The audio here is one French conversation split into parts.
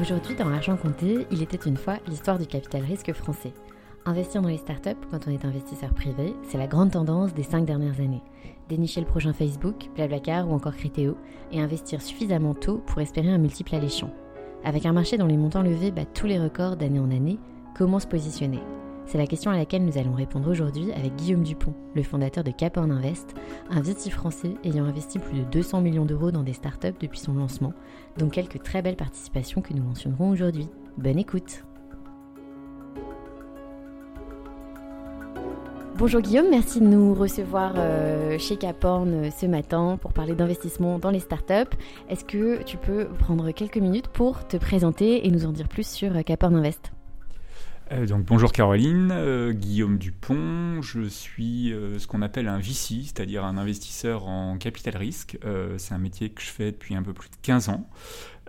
Aujourd'hui, dans Argent compté, il était une fois l'histoire du capital risque français. Investir dans les startups quand on est investisseur privé, c'est la grande tendance des cinq dernières années. Dénicher le prochain Facebook, Blablacar ou encore Criteo et investir suffisamment tôt pour espérer un multiple alléchant. Avec un marché dont les montants levés battent tous les records d'année en année, comment se positionner? C'est la question à laquelle nous allons répondre aujourd'hui avec Guillaume Dupont, le fondateur de Caporn Invest, un VC français ayant investi plus de 200 millions d'euros dans des startups depuis son lancement, dont quelques très belles participations que nous mentionnerons aujourd'hui. Bonne écoute Bonjour Guillaume, merci de nous recevoir euh, chez Caporn euh, ce matin pour parler d'investissement dans les startups. Est-ce que tu peux prendre quelques minutes pour te présenter et nous en dire plus sur euh, Caporn Invest? Euh, donc, bonjour Caroline, euh, Guillaume Dupont, je suis euh, ce qu'on appelle un VC, c'est-à-dire un investisseur en capital risque. c'est un métier que je fais depuis un peu plus de 15 ans.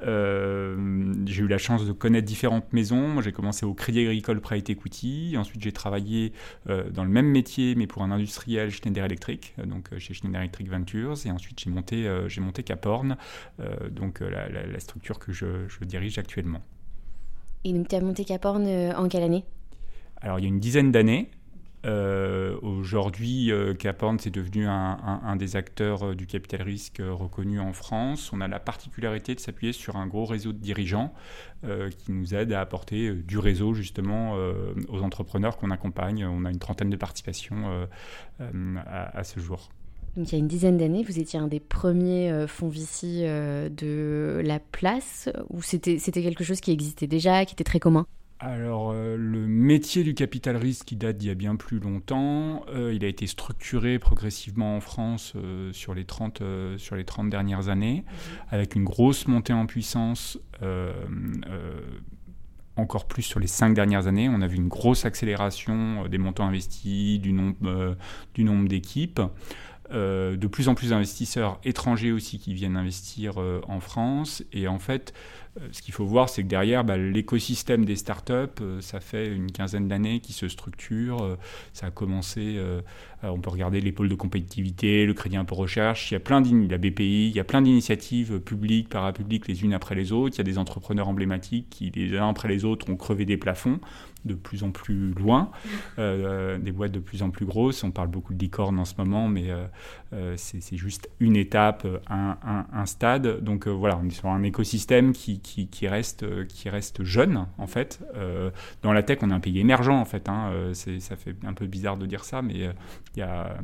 j'ai eu la chance de connaître différentes maisons. J'ai commencé au Crédit Agricole Private Equity. Ensuite, j'ai travaillé dans le même métier, mais pour un industriel Schneider Electric, donc chez Schneider Electric Ventures. Et ensuite, j'ai monté, j'ai monté Caporn, donc la, structure que je dirige actuellement. Et donc, tu as monté Caporn euh, en quelle année? Alors, il y a une dizaine d'années. Euh, aujourd'hui, euh, Caporn, c'est devenu un, des acteurs du capital risque reconnu en France. On a la particularité de s'appuyer sur un gros réseau de dirigeants qui nous aide à apporter du réseau justement aux entrepreneurs qu'on accompagne. On a une trentaine de participations à, ce jour. Donc il y a une dizaine d'années, vous étiez un des premiers euh, fonds VC euh, de la place, ou c'était quelque chose qui existait déjà, qui était très commun? Alors, euh, le métier du capital risque, qui date d'il y a bien plus longtemps, il a été structuré progressivement en France sur, les 30, sur les 30 dernières années, mhm. avec une grosse montée en puissance encore plus sur les cinq dernières années. On a vu une grosse accélération des montants investis, du nombre, du nombre d'équipes. Euh, de plus en plus d'investisseurs étrangers aussi qui viennent investir euh, en France. Et en fait, ce qu'il faut voir, c'est que derrière, bah, l'écosystème des startups, ça fait une quinzaine d'années qui se structure. ça a commencé, on peut regarder les pôles de compétitivité, le crédit impôt recherche, il y a plein la BPI, il y a plein d'initiatives publiques, parapubliques, les unes après les autres. Il y a des entrepreneurs emblématiques qui, les uns après les autres, ont crevé des plafonds de plus en plus loin, euh, des boîtes de plus en plus grosses. On parle beaucoup de licorne en ce moment, mais euh, euh, c'est juste une étape, un, stade. Donc voilà, on est sur un écosystème qui, reste, qui reste jeune, en fait. dans la tech, on est un pays émergent, en fait. Hein. ça fait un peu bizarre de dire ça, mais il y a,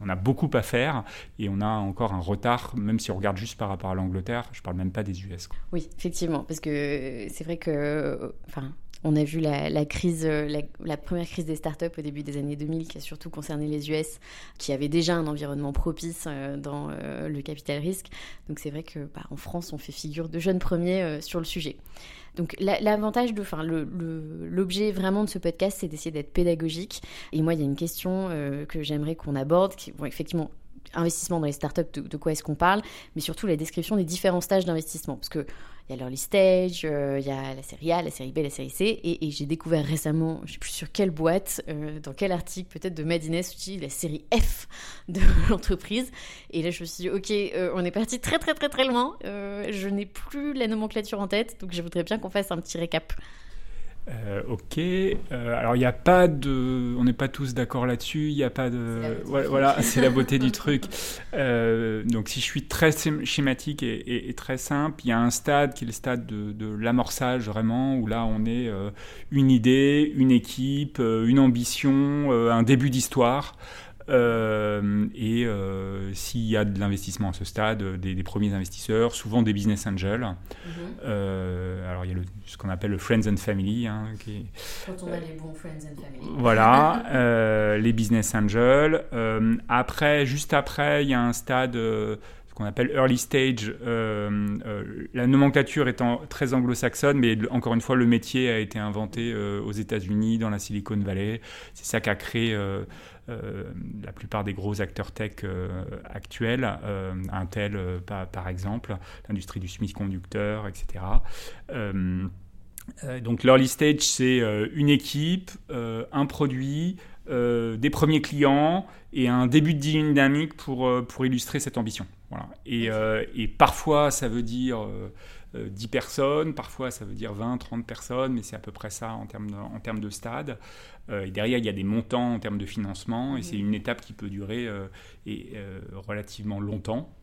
on a beaucoup à faire et on a encore un retard, même si on regarde juste par rapport à l'Angleterre. Je parle même pas des US. Oui, effectivement, parce que c'est vrai que... Enfin, on a vu la, crise, euh, la, première crise des startups au début des années 2000 qui a surtout concerné les US, qui avaient déjà un environnement propice euh, dans euh, le capital risque. Donc c'est vrai que bah, en France, on fait figure de jeunes premiers sur le sujet. Donc l'avantage enfin l'objet vraiment de ce podcast, c'est d'essayer d'être pédagogique. Et moi, il y a une question que j'aimerais qu'on aborde, qui, bon, effectivement, investissement dans les startups, de, de quoi est-ce qu'on parle, mais surtout la description des différents stages d'investissement. Parce que il y a l'early stage, euh, il y a la série A, la série B, la série C, et, j'ai découvert récemment, je ne sais plus sur quelle boîte, euh, dans quel article peut-être de Madines, la série F de l'entreprise. Et là, je me suis dit, ok, euh, on est parti très très très très loin. je n'ai plus la nomenclature en tête, donc je voudrais bien qu'on fasse un petit récap. Euh, ok. Euh, alors il n'y a pas de, on n'est pas tous d'accord là-dessus. Il n'y a pas de, voilà, c'est la beauté du truc. Euh, donc si je suis très schématique et, très simple, il y a un stade qui est le stade de, de l'amorçage vraiment, où là on est une idée, une équipe, une ambition, un début d'histoire. Euh, et euh, s'il y a de l'investissement à ce stade, des, premiers investisseurs, souvent des business angels. Mhm. Euh, alors il y a le, ce qu'on appelle le friends and family. Hein, qui Quand on a les bons friends and family. Voilà, les business angels. après, juste après, il y a un stade ce qu'on appelle early stage. la nomenclature étant très anglo-saxonne, mais encore une fois, le métier a été inventé aux États-Unis, dans la Silicon Valley. C'est ça qui a créé euh, la plupart des gros acteurs tech euh, actuels, euh, Intel par, par, exemple, l'industrie du semi-conducteur, etc. donc l'early stage, c'est une équipe, un produit, des premiers clients et un début de dynamique pour, pour illustrer cette ambition. Voilà. Et, et, parfois, ça veut dire 10 personnes, parfois ça veut dire 20, 30 personnes, mais c'est à peu près ça en termes de, en termes de stade. Euh, et derrière, il y a des montants en termes de financement, et c'est une étape qui peut durer euh, et, euh, relativement longtemps.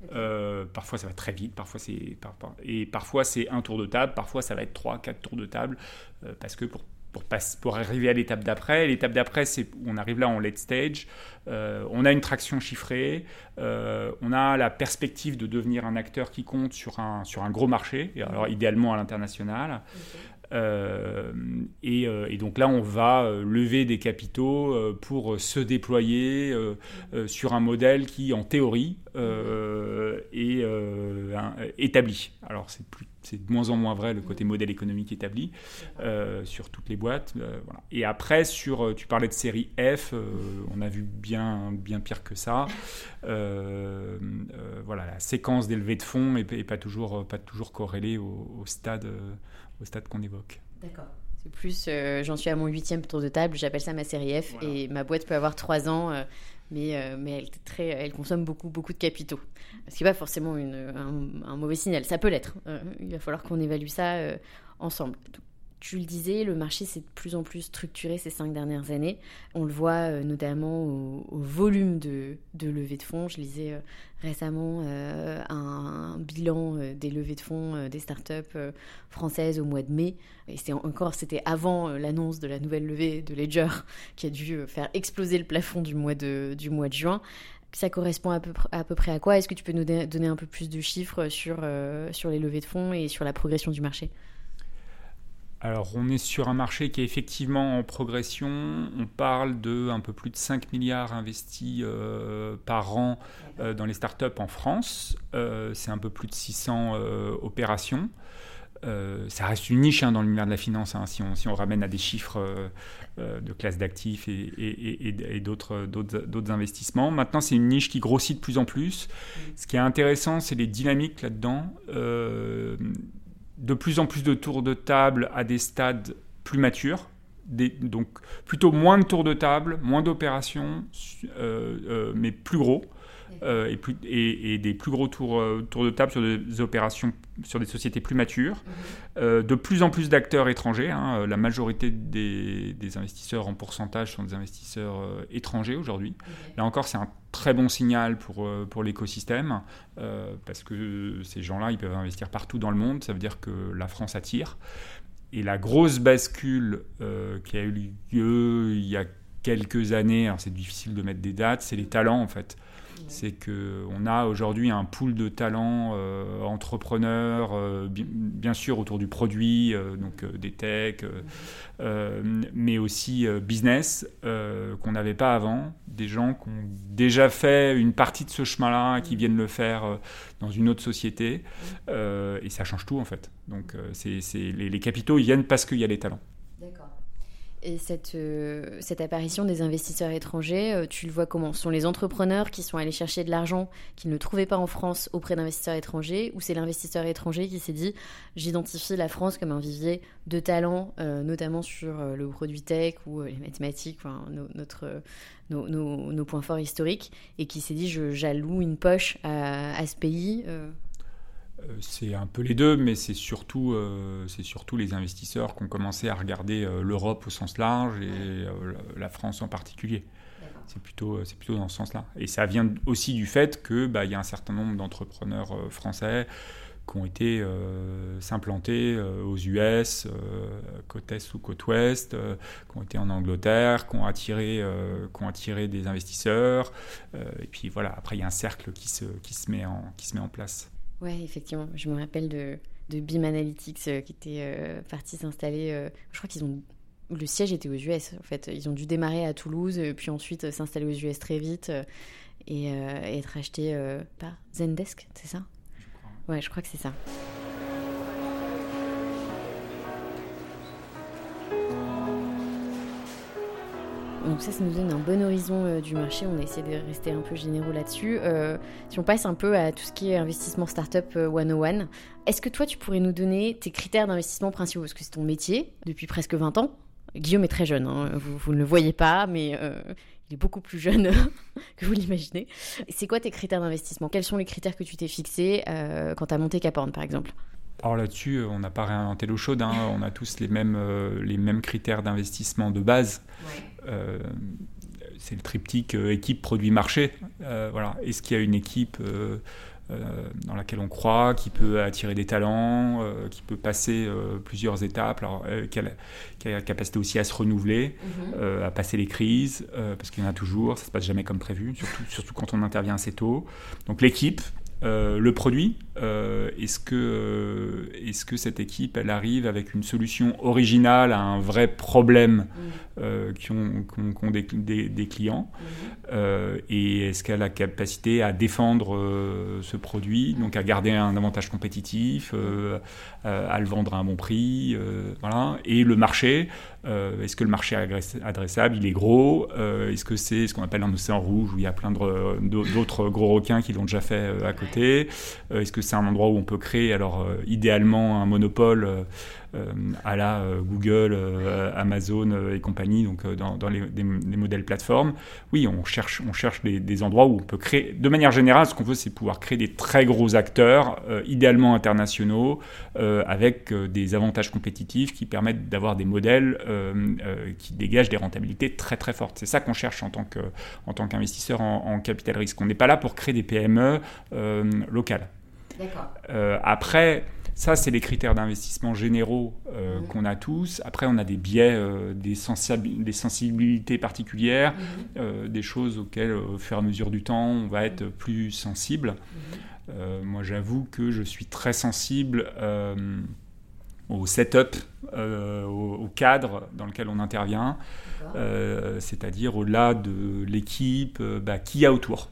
parfois, ça va très vite, parfois c'est et parfois c'est un tour de table, parfois ça va être trois, quatre tours de table, parce que pour pour, arriver à l'étape d'après. L'étape d'après, c'est on arrive là en late stage, on a une traction chiffrée, on a la perspective de devenir un acteur qui compte sur un, sur un gros marché, alors idéalement à l'international. Euh, euh, et, donc là, on va euh, lever des capitaux pour se déployer sur un modèle qui, en théorie, est établi. Alors c'est de moins en moins vrai le côté modèle économique établi sur toutes les boîtes. Et après, sur, tu parlais de série F, on a vu bien, bien pire que ça. voilà, la séquence des levées de fonds n'est pas toujours, pas toujours corrélée au stade, au stade qu'on évoque. D'accord. C'est plus, euh, j'en suis à mon huitième tour de table, j'appelle ça ma série F, et ma boîte peut avoir trois ans, euh, mais, euh, mais elle, très, elle consomme beaucoup, beaucoup de capitaux. Ce qui n'est pas forcément une, un, mauvais signal, ça peut l'être. il va falloir qu'on évalue ça ensemble tu le disais, le marché s'est de plus en plus structuré ces cinq dernières années. On le voit euh, notamment au, volume de, levées de fonds. Je lisais euh, récemment euh, un, bilan des levées de fonds des startups françaises au mois de mai. Et c'est encore, c'était avant l'annonce de la nouvelle levée de Ledger qui a dû faire exploser le plafond du mois de, juin. Ça correspond à peu, près à quoi? Est-ce que tu peux nous donner un peu plus de chiffres sur les levées de fonds et sur la progression du marché? Alors, on est sur un marché qui est effectivement en progression. On parle de un peu plus de 5 milliards investis euh, par an euh, dans les startups en France. Euh, c'est un peu plus de 600 opérations. ça reste une niche hein, dans l'univers de la finance, hein, si, on, ramène à des chiffres de classe d'actifs et, d'autres investissements. Maintenant, c'est une niche qui grossit de plus en plus. Ce qui est intéressant, c'est les dynamiques là-dedans de plus en plus de tours de table à des stades plus matures. donc plutôt moins de tours de table, moins d'opérations, euh, euh, mais plus gros. Euh, et, plus, et, des plus gros tours, tours, de table sur des opérations, sur des sociétés plus matures. Mhm. de plus en plus d'acteurs étrangers. Hein. la majorité des, investisseurs en pourcentage sont des investisseurs étrangers aujourd'hui. Là encore, c'est un très bon signal pour, euh, pour l'écosystème, euh, parce que ces gens-là, ils peuvent investir partout dans le monde, ça veut dire que la France attire. Et la grosse bascule euh, qui a eu lieu il y a quelques années, c'est difficile de mettre des dates, c'est les talents en fait c'est qu'on a aujourd'hui un pool de talents euh, entrepreneurs, euh, bien sûr autour du produit, euh, donc des techs, mais aussi business, qu'on n'avait pas avant, des gens qui ont déjà fait une partie de ce chemin-là, qui viennent le faire dans une autre société, et ça change tout en fait. Donc les, les capitaux, ils viennent parce qu'il y a les talents. Et cette, euh, cette apparition des investisseurs étrangers, euh, tu le vois comment? Ce sont les entrepreneurs qui sont allés chercher de l'argent qu'ils ne trouvaient pas en France auprès d'investisseurs étrangers, ou c'est l'investisseur étranger qui s'est dit j'identifie la France comme un vivier de talents, euh, notamment sur le produit tech ou les mathématiques, nos, points forts historiques, et qui s'est dit j'alloue une poche à, ce pays c'est un peu les deux, mais c'est surtout, euh, surtout les investisseurs qui ont commencé à regarder euh, l'Europe au sens large et la France en particulier. C'est plutôt, plutôt dans ce sens-là. Et ça vient aussi du fait qu'il bah, y a un certain nombre d'entrepreneurs français qui ont été s'implanter aux US, côte est ou côte ouest, qui ont été en Angleterre, qui ont attiré, qui ont attiré des investisseurs. et puis voilà, après il y a un cercle qui se, qui se, met, en, qui se met en place. Ouais, effectivement. Je me rappelle de, de BIM Analytics euh, qui était euh, parti s'installer. Euh, je crois qu'ils ont. Le siège était aux US, en fait. Ils ont dû démarrer à Toulouse, puis ensuite s'installer aux US très vite et, être achetés par Zendesk, c'est ça? Je crois. Ouais, je crois que c'est ça. Donc ça, ça nous donne un bon horizon euh, du marché. On a essayé de rester un peu généraux là-dessus. Euh, si on passe un peu à tout ce qui est investissement startup 101, euh, est-ce que toi, tu pourrais nous donner tes critères d'investissement principaux? Parce que c'est ton métier depuis presque 20 ans. Guillaume est très jeune, hein. vous, ne le voyez pas, mais il est beaucoup plus jeune que vous l'imaginez. C'est quoi tes critères d'investissement? Quels sont les critères que tu t'es fixés quand tu as monté Caporn, par exemple? Alors là-dessus, on n'a pas réinventé l'eau chaude, hein. on a tous les mêmes, euh, les mêmes critères d'investissement de base. C'est le triptyque équipe, produit, marché. voilà. Est-ce qu'il y a une équipe dans laquelle on croit, qui peut attirer des talents, qui peut passer plusieurs étapes, alors, qui, a la, capacité aussi à se renouveler, mhm. à passer les crises, parce qu'il y en a toujours, ça ne se passe jamais comme prévu, surtout, surtout quand on intervient assez tôt. Donc l'équipe, le produit, euh, est-ce que, euh, est que cette équipe, elle arrive avec une solution originale à un vrai problème mm. euh, qui ont, des, clients mm. Et est-ce qu'elle a la capacité à défendre ce produit, donc à garder un avantage compétitif, à le vendre à un bon prix voilà. Et le marché, est-ce que le marché adressable, il est gros Est-ce que c'est ce qu'on appelle un océan rouge où il y a plein d'autres gros requins qui l'ont déjà fait à côté Est-ce que c'est un endroit où on peut créer, alors euh, idéalement un monopole euh, euh, à la Google, Amazon et compagnie, donc dans, les, modèles plateformes. Oui, on cherche, on cherche des, endroits où on peut créer. De manière générale, ce qu'on veut, c'est pouvoir créer des très gros acteurs, idéalement internationaux, avec des avantages compétitifs qui permettent d'avoir des modèles qui dégagent des rentabilités très très fortes. C'est ça qu'on cherche en tant tant qu'investisseur en, capital risque. On n'est pas là pour créer des PME locales. Euh, après, ça, c'est les critères d'investissement généraux euh, mhm. qu'on a tous. Après, on a des biais, euh, des, des, sensibilités particulières, mhm. des choses auxquelles, au fur et à mesure du temps, on va être plus sensible. Mhm. moi, j'avoue que je suis très sensible au setup, au, cadre dans lequel on intervient, c'est-à-dire au-delà de l'équipe, bah, qui y a autour.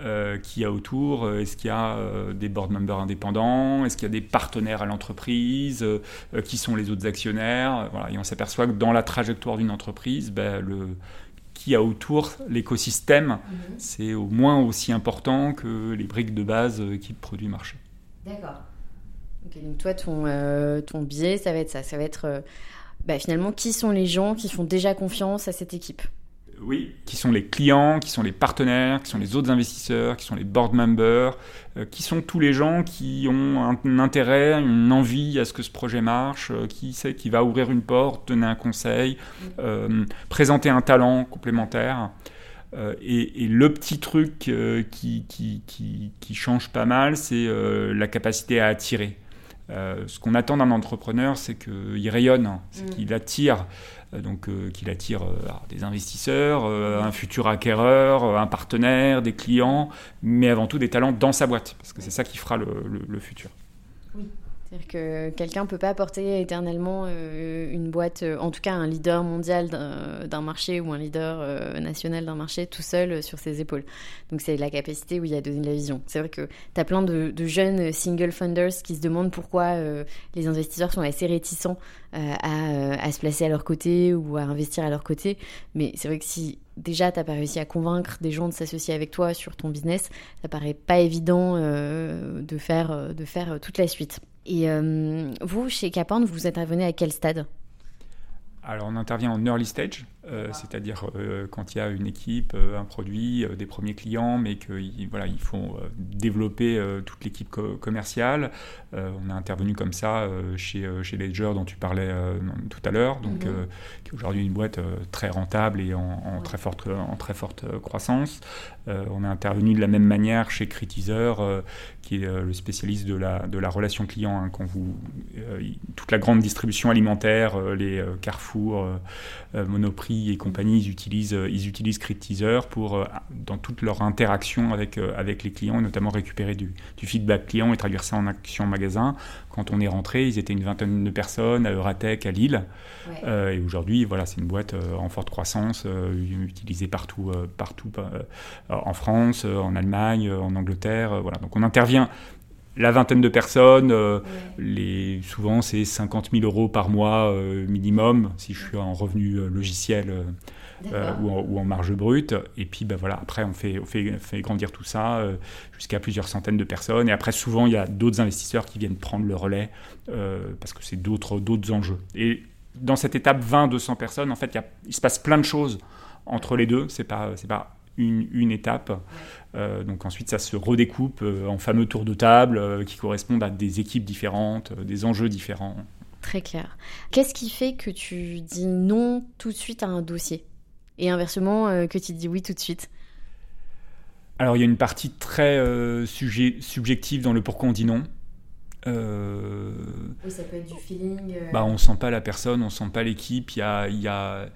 Euh, qui y a autour euh, Est-ce qu'il y a euh, des board members indépendants Est-ce qu'il y a des partenaires à l'entreprise Qui sont les autres actionnaires voilà. Et on s'aperçoit que dans la trajectoire d'une entreprise, ben, le, qui a autour, l'écosystème, mhm. c'est au moins aussi important que les briques de base qui produit marché. D'accord. donc toi, ton, ton biais, ça va être ça. Ça va être bah, finalement qui sont les gens qui font déjà confiance à cette équipe? Oui, qui sont les clients, qui sont les partenaires, qui sont les autres investisseurs, qui sont les board members, euh, qui sont tous les gens qui ont un, intérêt, une envie à ce que ce projet marche, euh, qui sait qui va ouvrir une porte, donner un conseil, euh, présenter un talent complémentaire. Et, le petit truc qui, qui, qui, change pas mal, c'est la capacité à attirer. Ce qu'on attend d'un entrepreneur, c'est qu'il rayonne, c'est mm. qu'il attire. Euh, donc euh, qu'il attire euh, des investisseurs, un futur acquéreur, un partenaire, des clients, mais avant tout des talents dans sa boîte, parce que c'est ça qui fera le, futur. C'est-à-dire que quelqu'un ne peut pas porter éternellement euh, une boîte, euh, en tout cas un leader mondial d'un marché ou un leader euh, national d'un marché tout seul sur ses épaules. Donc c'est la capacité où il y a de la vision. C'est vrai que tu as plein de, jeunes single funders qui se demandent pourquoi les investisseurs sont assez réticents à, se placer à leur côté ou à investir à leur côté. Mais c'est vrai que si déjà tu n'as pas réussi à convaincre des gens de s'associer avec toi sur ton business, ça paraît pas évident de, faire, de faire toute la suite. Et euh, vous, chez Capan, vous intervenez à quel stade? Alors on intervient en early stage, euh, c'est-à-dire euh, quand il y a une équipe, euh, un produit, des premiers clients, mais qu'il voilà, il faut développer toute l'équipe commerciale. on a intervenu comme ça chez, chez Ledger dont tu parlais tout à l'heure, donc mhm. qui est aujourd'hui une boîte très rentable et en, très forte, en très forte croissance. on a intervenu de la même manière chez Critizer, qui est le spécialiste de la, de la relation client. Hein, quand vous, toute la grande distribution alimentaire, les Carrefour, Monoprix, et compagnie, ils utilisent, euh, ils utilisent Teaser pour, euh, dans toute leur interaction avec, euh, avec les clients, et notamment récupérer du, du, feedback client et traduire ça en action magasin. Quand on est rentré, ils étaient une vingtaine de personnes à Euratech, à Lille. et aujourd'hui, voilà, c'est une boîte en forte croissance, utilisée partout, partout en France, en Allemagne, en Angleterre. voilà. Donc on intervient la vingtaine de personnes, euh, les, souvent c'est 50 000 euros par mois euh, minimum, si je suis en revenu euh, logiciel ou en, marge brute. Et puis ben voilà, après on fait, on fait, fait grandir tout ça jusqu'à plusieurs centaines de personnes. Et après souvent il y a d'autres investisseurs qui viennent prendre le relais parce que c'est d'autres, d'autres enjeux. Et dans cette étape 20-200 personnes, en fait il, il se passe plein de choses entre les deux. C'est pas, c'est pas une, étape. Euh, donc ensuite, ça se redécoupe euh, en fameux tours de table euh, qui correspondent à des équipes différentes, des enjeux différents. Très clair. Qu'est-ce qui fait que tu dis non tout de suite à un dossier? Et inversement que tu dis oui tout de suite? Alors il y a une partie très sujet, subjective dans le pourquoi on dit non. Oui, ça peut être du feeling. Bah, on sent pas la personne, on sent pas l'équipe. Il y a, y a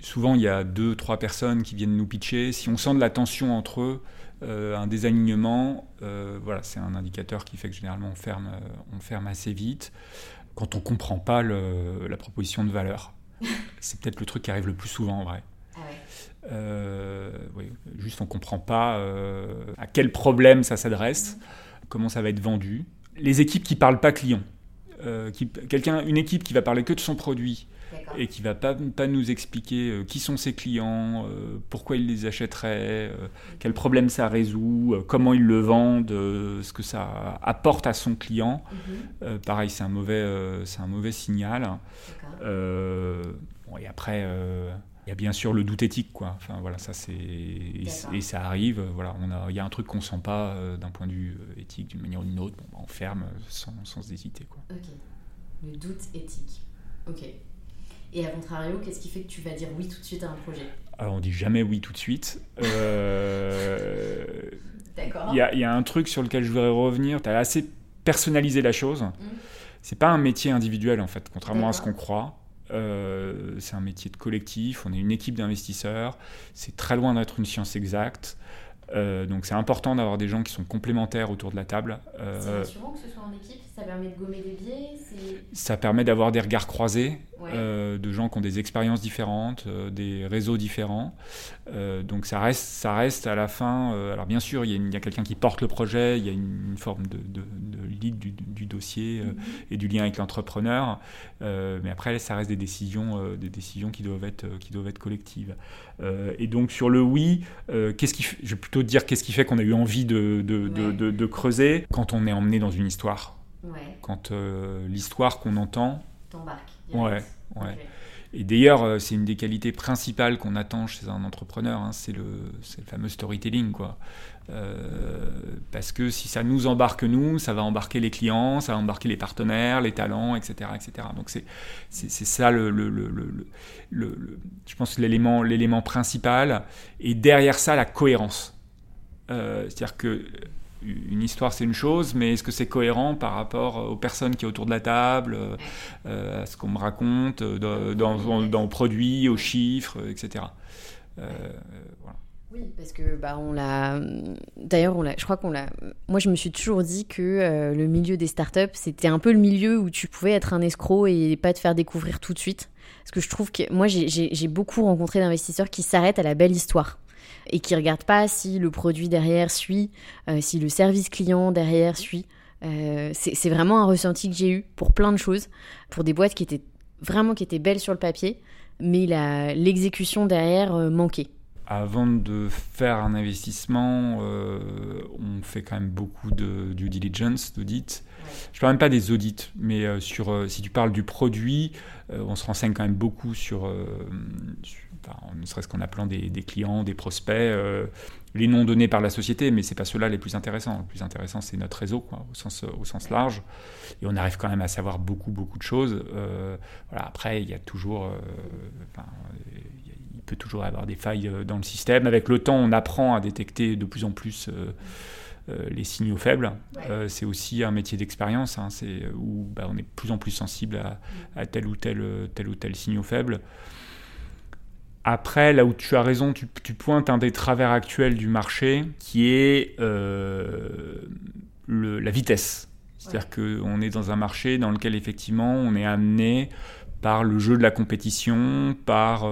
souvent il y a deux, trois personnes qui viennent nous pitcher. Si on sent de la tension entre eux, euh, un désalignement, euh, voilà, c'est un indicateur qui fait que généralement on ferme, euh, on ferme assez vite. Quand on ne comprend pas la proposition de valeur, c'est peut-être le truc qui arrive le plus souvent en vrai. Ah juste on ne comprend pas à quel problème ça s'adresse, comment ça va être vendu. Les équipes qui ne parlent pas clients, quelqu'un, une équipe qui va parler que de son produit, et qui va pas, pas nous expliquer euh, qui sont ses clients, euh, pourquoi il les achèterait, euh, quel problème ça résout, comment ils le vendent, ce que ça apporte à son client. Mhm. pareil, c'est un, mauvais, c'est un mauvais signal. Bon, et après il y a bien sûr le doute éthique, quoi. Enfin voilà, ça c'est et, ça arrive. Voilà, on a, il y a un truc qu'on sent pas d'un point de vue éthique, d'une manière ou d'une autre. Bon, bah, on ferme sans, sans hésiter, quoi. Ok. Le doute éthique. Ok. Et à contrario, qu'est-ce qui fait que tu vas dire oui tout de suite à un projet? Alors on dit jamais oui tout de suite. Euh, D'accord. Il y, a un truc sur lequel je voudrais revenir. Tu as assez personnalisé la chose. Mmh. C'est pas un métier individuel en fait, contrairement à ce qu'on croit. Euh, c'est un métier de collectif, on est une équipe d'investisseurs, c'est très loin d'être une science exacte. Euh, donc c'est important d'avoir des gens qui sont complémentaires autour de la table. C'est rassurant que ce soit en équipe, ça permet de gommer des biais Ça permet d'avoir des regards croisés, euh, de gens qui ont des expériences différentes, des réseaux différents. donc ça reste, ça reste à la fin. alors bien sûr, il y a, quelqu'un qui porte le projet, il y a une, forme de, lead du, dossier mhm. et du lien avec l'entrepreneur. mais après, ça reste des décisions, des décisions qui doivent être, qui doivent être collectives. et donc sur le oui, qu'est-ce qui, je vais plutôt dire qu'est-ce qui fait qu'on a eu envie de, de, creuser quand on est emmené dans une histoire. Quand euh, l'histoire qu'on entend. T'embarque. Ouais, ouais. Et d'ailleurs, euh, c'est une des qualités principales qu'on attend chez un entrepreneur, hein, c'est le, le, fameux storytelling. Quoi. Euh, parce que si ça nous embarque nous, ça va embarquer les clients, ça va embarquer les partenaires, les talents, etc. etc. Donc c'est, ça le, le, le, le, je pense l'élément, l'élément principal. Et derrière ça, la cohérence. Euh, c'est-à-dire que une histoire c'est une chose, mais est-ce que c'est cohérent par rapport aux personnes qui sont autour de la table, euh, à ce qu'on me raconte, dans, dans, dans, aux produits, aux chiffres, etc. Euh, Oui, parce que bah, on l'a. D'ailleurs. Je crois qu'on l'a. Moi, je me suis toujours dit que euh, le milieu des startups, c'était un peu le milieu où tu pouvais être un escroc et pas te faire découvrir tout de suite. Parce que je trouve que moi, j'ai beaucoup rencontré d'investisseurs qui s'arrêtent à la belle histoire et qui regardent pas si le produit derrière suit, euh, si le service client derrière suit. Euh, c'est vraiment un ressenti que j'ai eu pour plein de choses, pour des boîtes qui étaient vraiment qui étaient belles sur le papier, mais l'exécution derrière manquait avant de faire un investissement, euh, on fait quand même beaucoup de due diligence, d'audit. Je ne parle même pas des audits, mais euh, sur, euh, si tu parles du produit, on se renseigne quand même beaucoup sur, ne serait-ce qu'en appelant des, clients, des prospects, les noms donnés par la société, mais ce n'est pas ceux-là les plus intéressants. Le plus intéressant, c'est notre réseau, quoi, au, sens, au sens large. Et on arrive quand même à savoir beaucoup, beaucoup de choses. voilà, après, il y a toujours peut toujours avoir des failles euh, dans le système. Avec le temps, on apprend à détecter de plus en plus euh, euh, les signaux faibles. c'est aussi un métier d'expérience, hein, c'est où bah, on est de plus en plus sensible à, tel ou tel, tel ou tel signaux faible. Après, là où tu as raison, tu, pointes un des travers actuels du marché qui est le, la vitesse. C'est-à-dire qu'on est dans un marché dans lequel effectivement on est amené par le jeu de la compétition, par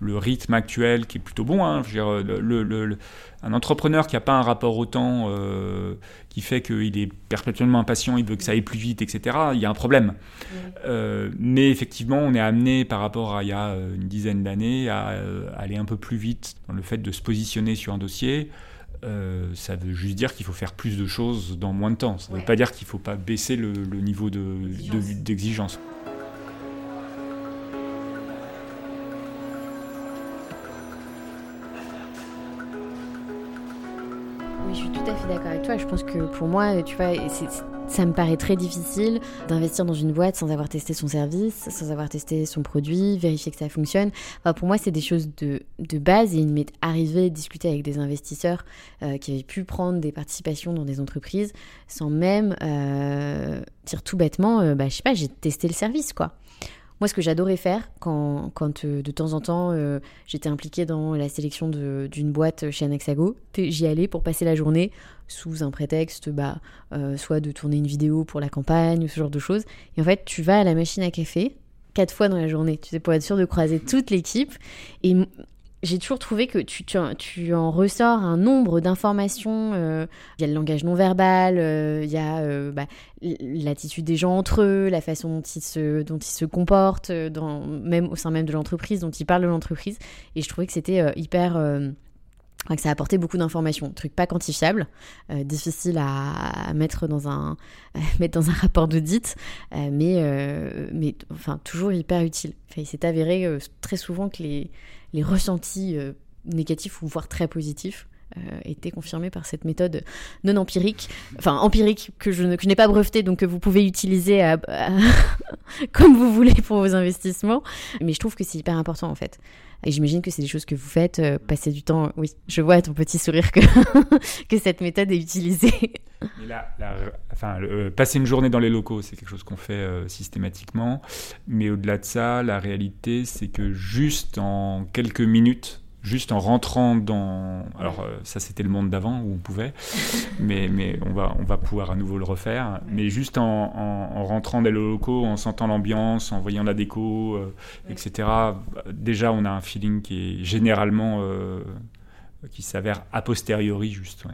le rythme actuel qui est plutôt bon. Hein. le, un entrepreneur qui n'a pas un rapport au temps euh, qui fait qu'il est perpétuellement impatient, il veut que ça aille plus vite, etc., il y a un problème. Euh, mais effectivement, on est amené par rapport à il y a euh, une dizaine d'années à, aller un peu plus vite dans le fait de se positionner sur un dossier. ça veut juste dire qu'il faut faire plus de choses dans moins de temps. Ça ne veut pas dire qu'il ne faut pas baisser le, niveau d'exigence. Je suis tout à fait d'accord avec toi. Je pense que pour moi, tu vois, ça me paraît très difficile d'investir dans une boîte sans avoir testé son service, sans avoir testé son produit, vérifier que ça fonctionne. pour moi, c'est des choses de, base et il m'est arrivé de discuter avec des investisseurs euh, qui avaient pu prendre des participations dans des entreprises sans même euh, dire tout bêtement, euh, bah, je sais pas, j'ai testé le service, quoi. Moi, ce que j'adorais faire quand, euh, de temps en temps euh, j'étais impliquée dans la sélection d'une boîte chez Anaxago, j'y allais pour passer la journée sous un prétexte, bah, euh, soit de tourner une vidéo pour la campagne ou ce genre de choses. Et en fait, tu vas à la machine à café quatre fois dans la journée, tu sais, pour être sûr de croiser toute l'équipe. J'ai toujours trouvé que tu, en ressors un nombre d'informations. Euh, il y a le langage non verbal, euh, il y a euh, l'attitude des gens entre eux, la façon dont ils se, comportent, dans, même au sein même de l'entreprise, dont ils parlent de l'entreprise. Et je trouvais que c'était hyper... que ça apportait beaucoup d'informations, truc pas quantifiable, difficile à, mettre dans un mettre dans un rapport d'audit, mais mais enfin toujours hyper utile. Enfin, il s'est avéré très souvent que les les ressentis euh, négatifs ou voire très positifs euh, étaient confirmés par cette méthode non empirique, enfin empirique que je, n'ai pas brevetée, donc que vous pouvez utiliser comme vous voulez pour vos investissements. Mais je trouve que c'est hyper important en fait. Et j'imagine que c'est des choses que vous faites, euh, passer du temps. Oui, je vois à ton petit sourire que, que cette méthode est utilisée. enfin, passer une journée dans les locaux, c'est quelque chose qu'on fait systématiquement. Mais au-delà de ça, la réalité, c'est que juste en quelques minutes, juste en rentrant dans. Alors, euh, ça, c'était le monde d'avant où on pouvait, mais, mais on, va, on va pouvoir à nouveau le refaire. Mais juste en, rentrant dans les locaux, en sentant l'ambiance, en voyant la déco, euh, etc., déjà, on a un feeling qui est généralement. Euh, qui s'avère a posteriori juste. Ouais,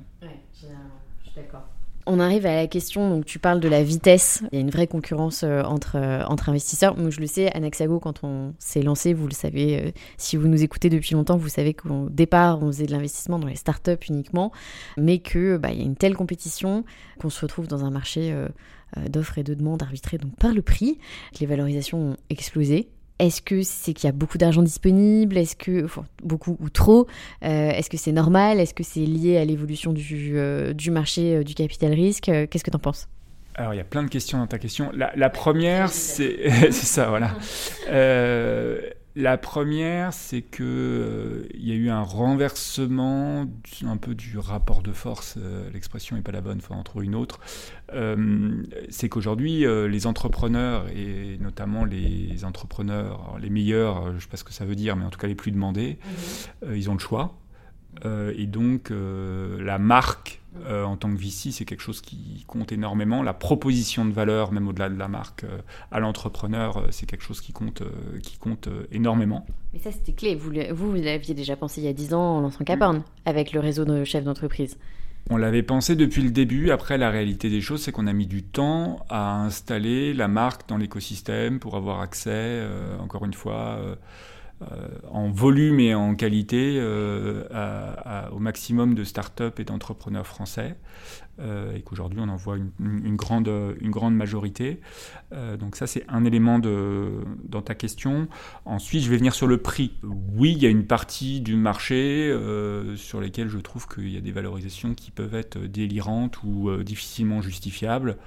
généralement, je suis d'accord. On arrive à la question, donc tu parles de la vitesse. Il y a une vraie concurrence euh, entre, euh, entre investisseurs. je le sais, Anaxago, quand on s'est lancé, vous le savez, euh, si vous nous écoutez depuis longtemps, vous savez qu'au départ, on faisait de l'investissement dans les startups uniquement, mais qu'il bah, y a une telle compétition qu'on se retrouve dans un marché d'offres et de demandes arbitrées donc par le prix. Les valorisations ont explosé. Est-ce que c'est qu'il y a beaucoup d'argent disponible? Est-ce que beaucoup ou trop? Euh, Est-ce que c'est normal? Est-ce que c'est lié à l'évolution du, euh, du, marché euh, du capital risque? Qu'est-ce que tu en penses? Alors, il y a plein de questions dans ta question. La, première, c'est ça, voilà. La première, c'est que euh, il y a eu un renversement un peu du rapport de force. Euh, l'expression n'est pas la bonne, il faut en trouver une autre. Euh, c'est qu'aujourd'hui, les entrepreneurs et notamment les entrepreneurs, les meilleurs, je ne sais pas ce que ça veut dire, mais en tout cas les plus demandés, mhm. ils ont le choix. Et donc la marque en tant que VC, c'est quelque chose qui compte énormément. La proposition de valeur, même au-delà de la marque, à l'entrepreneur, c'est quelque chose qui compte, qui compte énormément. Mais ça, c'était clé. Vous, vous, l'aviez déjà pensé il y a 10 ans en lançant Caporn, avec le réseau de chefs d'entreprise. On l'avait pensé depuis le début. Après, la réalité des choses, c'est qu'on a mis du temps à installer la marque dans l'écosystème pour avoir accès, euh, encore une fois, euh, euh, en volume et en qualité au maximum de start-up et d'entrepreneurs français. Euh, et qu'aujourd'hui on en voit une, grande, une grande majorité. Euh, donc ça c'est un élément de, dans ta question. Ensuite je vais venir sur le prix. Oui, il y a une partie du marché euh, sur lesquelles je trouve qu'il y a des valorisations qui peuvent être délirantes ou difficilement justifiables.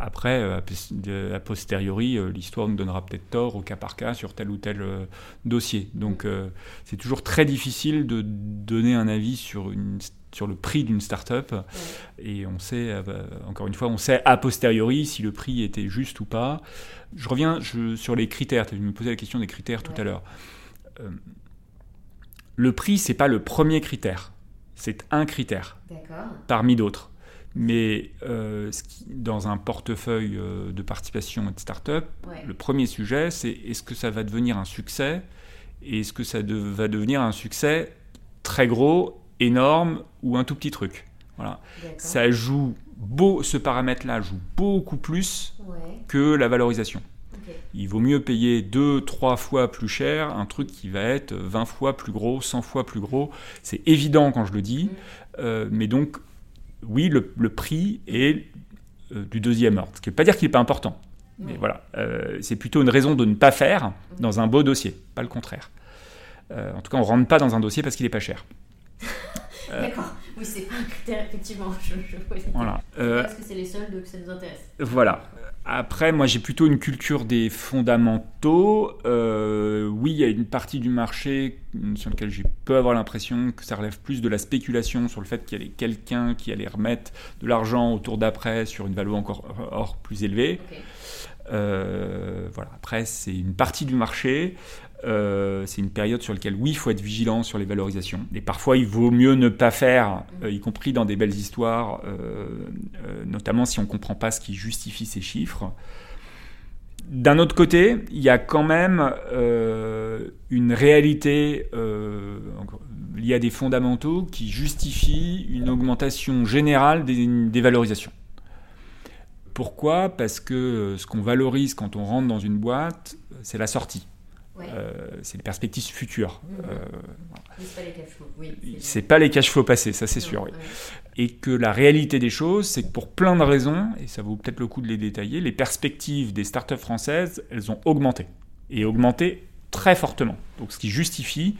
Après, a posteriori, l'histoire nous donnera peut-être tort au cas par cas sur tel ou tel dossier. Donc, c'est toujours très difficile de donner un avis sur une sur le prix d'une start-up. Et on sait, euh, encore une fois, on sait a posteriori si le prix était juste ou pas. Je reviens sur les critères. Tu me posais la question des critères tout à l'heure. Euh, le prix, c'est pas le premier critère. C'est un critère parmi d'autres. Mais euh, dans un portefeuille de participation et de start-up, le premier sujet, c'est est-ce que ça va devenir un succès et est-ce que ça va devenir un succès très gros énorme ou un tout petit truc? Voilà. Ça joue beau, ce paramètre-là joue beaucoup plus que la valorisation. Il vaut mieux payer 2-3 fois plus cher un truc qui va être 20 fois plus gros, 100 fois plus gros. C'est évident quand je le dis, mm. euh, mais donc oui, le, prix est euh, du deuxième ordre. Ce qui ne veut pas dire qu'il n'est pas important. Mais voilà, euh, c'est plutôt une raison de ne pas faire dans un beau dossier, pas le contraire. en tout cas, on ne rentre pas dans un dossier parce qu'il n'est pas cher. Euh, D'accord. Oui, c'est pas un critère, effectivement. Je, voilà. Euh, Parce que c'est les seuls que ça nous intéresse. Voilà. Après, moi, j'ai plutôt une culture des fondamentaux. Euh, oui, il y a une partie du marché sur lequel je peux avoir l'impression que ça relève plus de la spéculation sur le fait qu'il y allait quelqu'un qui allait remettre de l'argent autour d'après sur une valeur encore or plus élevée. voilà. Après, c'est une partie du marché. Euh, c'est une période sur laquelle, oui, il faut être vigilant sur les valorisations. Et parfois, il vaut mieux ne pas faire, euh, y compris dans des belles histoires, euh, notamment si on ne comprend pas ce qui justifie ces chiffres. D'un autre côté, il y a quand même une réalité liée à des fondamentaux qui justifient une augmentation générale des valorisations. Pourquoi? Parce que ce qu'on valorise quand on rentre dans une boîte, c'est la sortie. Euh, c'est les perspectives futures. Mmh. Euh, c'est pas les cash flows. Oui, c'est pas les cash flows passés, ça c'est sûr. Et que la réalité des choses, c'est que pour plein de raisons, et ça vaut peut-être le coup de les détailler, les perspectives des startups françaises, elles ont augmenté. Et augmenté très fortement. Donc ce qui justifie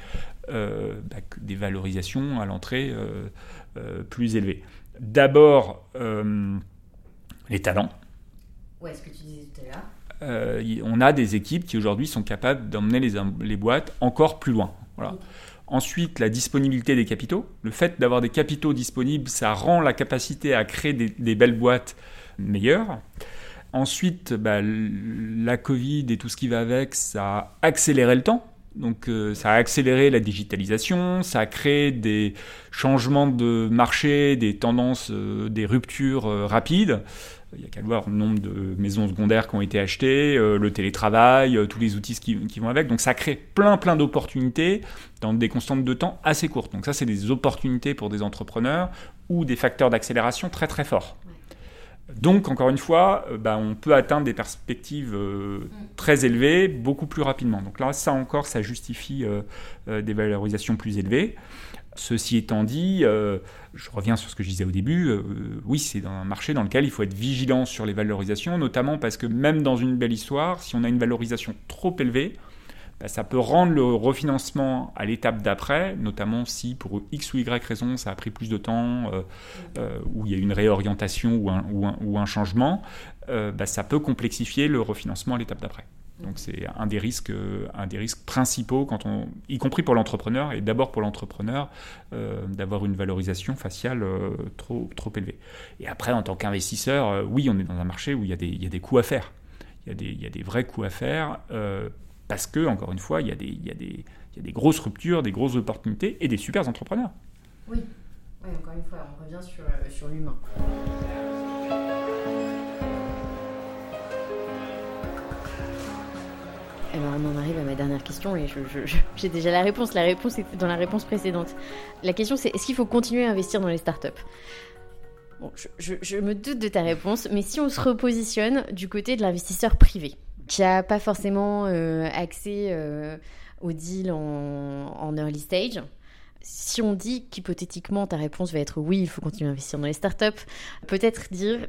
euh, bah, des valorisations à l'entrée plus élevées. D'abord, les talents. Ouais, ce que tu disais tout à l'heure. Euh, on a des équipes qui aujourd'hui sont capables d'emmener les, boîtes encore plus loin. Ensuite, la disponibilité des capitaux. Le fait d'avoir des capitaux disponibles, ça rend la capacité à créer des, belles boîtes meilleure. Ensuite, bah, la Covid et tout ce qui va avec, ça a accéléré le temps. Donc euh, ça a accéléré la digitalisation, ça a créé des changements de marché, des tendances, euh, des ruptures rapides. Il y a qu'à voir le nombre de maisons secondaires qui ont été achetées, euh, le télétravail, euh, tous les outils qui, vont avec. Donc ça crée plein plein d'opportunités dans des constantes de temps assez courtes. Donc ça c'est des opportunités pour des entrepreneurs ou des facteurs d'accélération très très forts. Donc encore une fois, euh, bah, on peut atteindre des perspectives très élevées beaucoup plus rapidement. Donc là ça encore ça justifie des valorisations plus élevées. Ceci étant dit, je reviens sur ce que je disais au début, euh, oui, c'est un marché dans lequel il faut être vigilant sur les valorisations, notamment parce que même dans une belle histoire, si on a une valorisation trop élevée, bah, ça peut rendre le refinancement à l'étape d'après, notamment si pour X ou Y raison ça a pris plus de temps, euh, ou il y a une réorientation ou un, ou un changement, bah, ça peut complexifier le refinancement à l'étape d'après. Donc c'est un des risques, un des risques principaux quand on, y compris pour l'entrepreneur et d'abord pour l'entrepreneur, euh, d'avoir une valorisation faciale euh, trop trop élevée. Et après en tant qu'investisseur, euh, oui, on est dans un marché où il y a des, il y a des coûts à faire. Il y a des, il y a des vrais coûts à faire parce que encore une fois, il y a des, il y a des, il y a des grosses ruptures, des grosses opportunités et des super entrepreneurs. Oui, encore une fois, on revient sur, euh, sur l'humain. Alors on en arrive à ma dernière question et j'ai déjà la réponse. La réponse était dans la réponse précédente. La question c'est est-ce qu'il faut continuer à investir dans les startups? Je, me doute de ta réponse, mais si on se repositionne du côté de l'investisseur privé, qui n'a pas forcément euh, accès euh, au deal en, early stage, si on dit qu'hypothétiquement ta réponse va être oui, il faut continuer à investir dans les startups, peut-être dire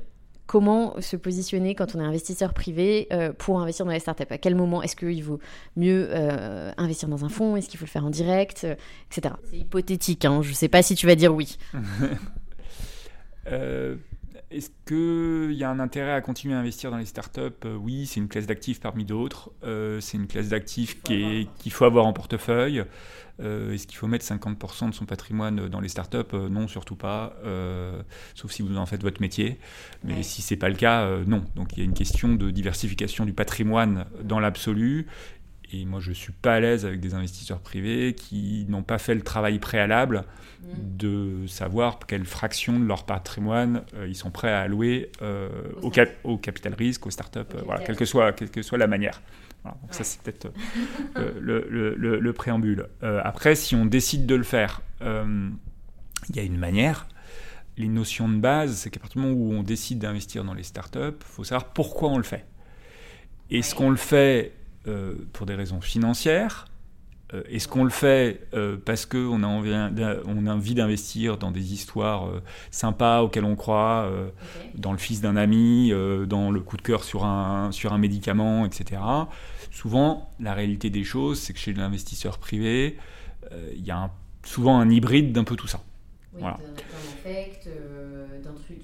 comment se positionner quand on est investisseur privé euh, pour investir dans les startups? À quel moment est-ce qu'il vaut mieux investir dans un fonds? Est-ce qu'il faut le faire en direct? Etc. C'est hypothétique, hein. je ne sais pas si tu vas dire oui. Euh, est-ce qu'il y a un intérêt à continuer à investir dans les startups? Euh, Oui, c'est une classe d'actifs parmi d'autres. Euh, c'est une classe d'actifs qu'il faut avoir en portefeuille. Est-ce qu'il faut mettre 50% de son patrimoine dans les startups? Non, surtout pas, sauf si vous en faites votre métier. Mais si ce n'est pas le cas, non. Donc il y a une question de diversification du patrimoine dans l'absolu et moi, je ne suis pas à l'aise avec des investisseurs privés qui n'ont pas fait le travail préalable mm. de savoir quelle fraction de leur patrimoine euh, ils sont prêts à allouer euh, au, au, capital risque, aux startups, euh, voilà, quelle, que soit, quelle que soit la manière. donc ça, c'est peut-être le, le, le, préambule. après, si on décide de le faire, il y a une manière. Les notions de base, c'est qu'à partir du moment où on décide d'investir dans les startups, il faut savoir pourquoi on le fait. Est-ce qu'on le fait pour des raisons financières euh, Est-ce qu'on le fait euh, parce qu'on a envie, d'investir dans des histoires sympas auxquelles on croit, dans le fils d'un ami, dans le coup de cœur sur un, sur un médicament, etc. Souvent, la réalité des choses, c'est que chez l'investisseur privé, il y a souvent un hybride d'un peu tout ça. Oui, voilà. d'un affect,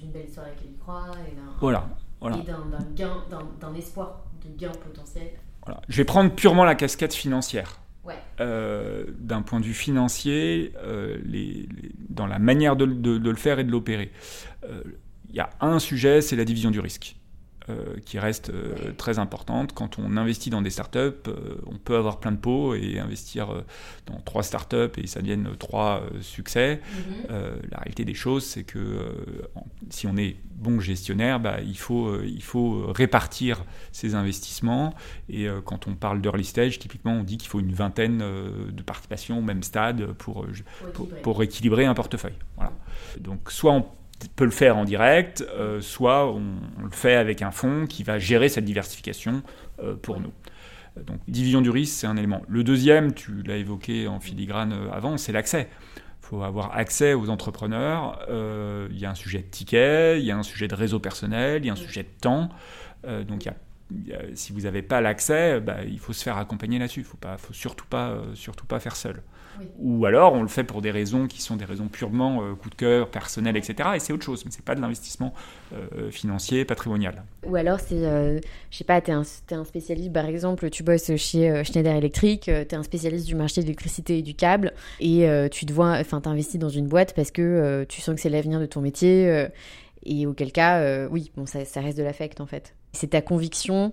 d'une belle histoire à laquelle il croit, et d'un voilà, gain, d'un espoir de gain potentiel. Je vais prendre purement la casquette financière. Euh, d'un point de vue financier, euh, dans la manière de, le faire et de l'opérer. Euh, il y a un sujet, c'est la division du risque. Euh, qui reste euh, très importante. Quand on investit dans des startups, euh, on peut avoir plein de pots et investir dans trois startups et ça devienne trois succès. Mhm. la réalité des choses, c'est que si on est bon gestionnaire, bah, il, faut, il faut répartir ses investissements. Et quand on parle d'early stage, typiquement, on dit qu'il faut une vingtaine de participations au même stade pour, pour, pour, équilibrer un portefeuille. Voilà. Donc soit on peut le faire en direct, euh, soit on, le fait avec un fonds qui va gérer cette diversification euh, pour nous. Donc division du risque, c'est un élément. Le deuxième, tu l'as évoqué en filigrane euh, avant, c'est l'accès. Il faut avoir accès aux entrepreneurs. Il y a un sujet de ticket, il y a un sujet de réseau personnel, il y a un sujet de temps. donc il y a, si vous n'avez pas l'accès, bah, il faut se faire accompagner là-dessus. Il ne faut, surtout, pas, surtout pas faire seul. Ou alors on le fait pour des raisons qui sont des raisons purement euh, coup de cœur, personnel, etc. Et c'est autre chose, mais c'est pas de l'investissement euh, financier, patrimonial. Ou alors c'est, euh, je sais pas, tu es, un spécialiste, par exemple, tu bosses chez Schneider Electric, tu es un spécialiste du marché de l'électricité et du câble, et tu dois, enfin, t'investis dans une boîte parce que tu sens que c'est l'avenir de ton métier, et auquel cas, oui, bon, ça, ça reste de l'affect en fait. C'est ta conviction.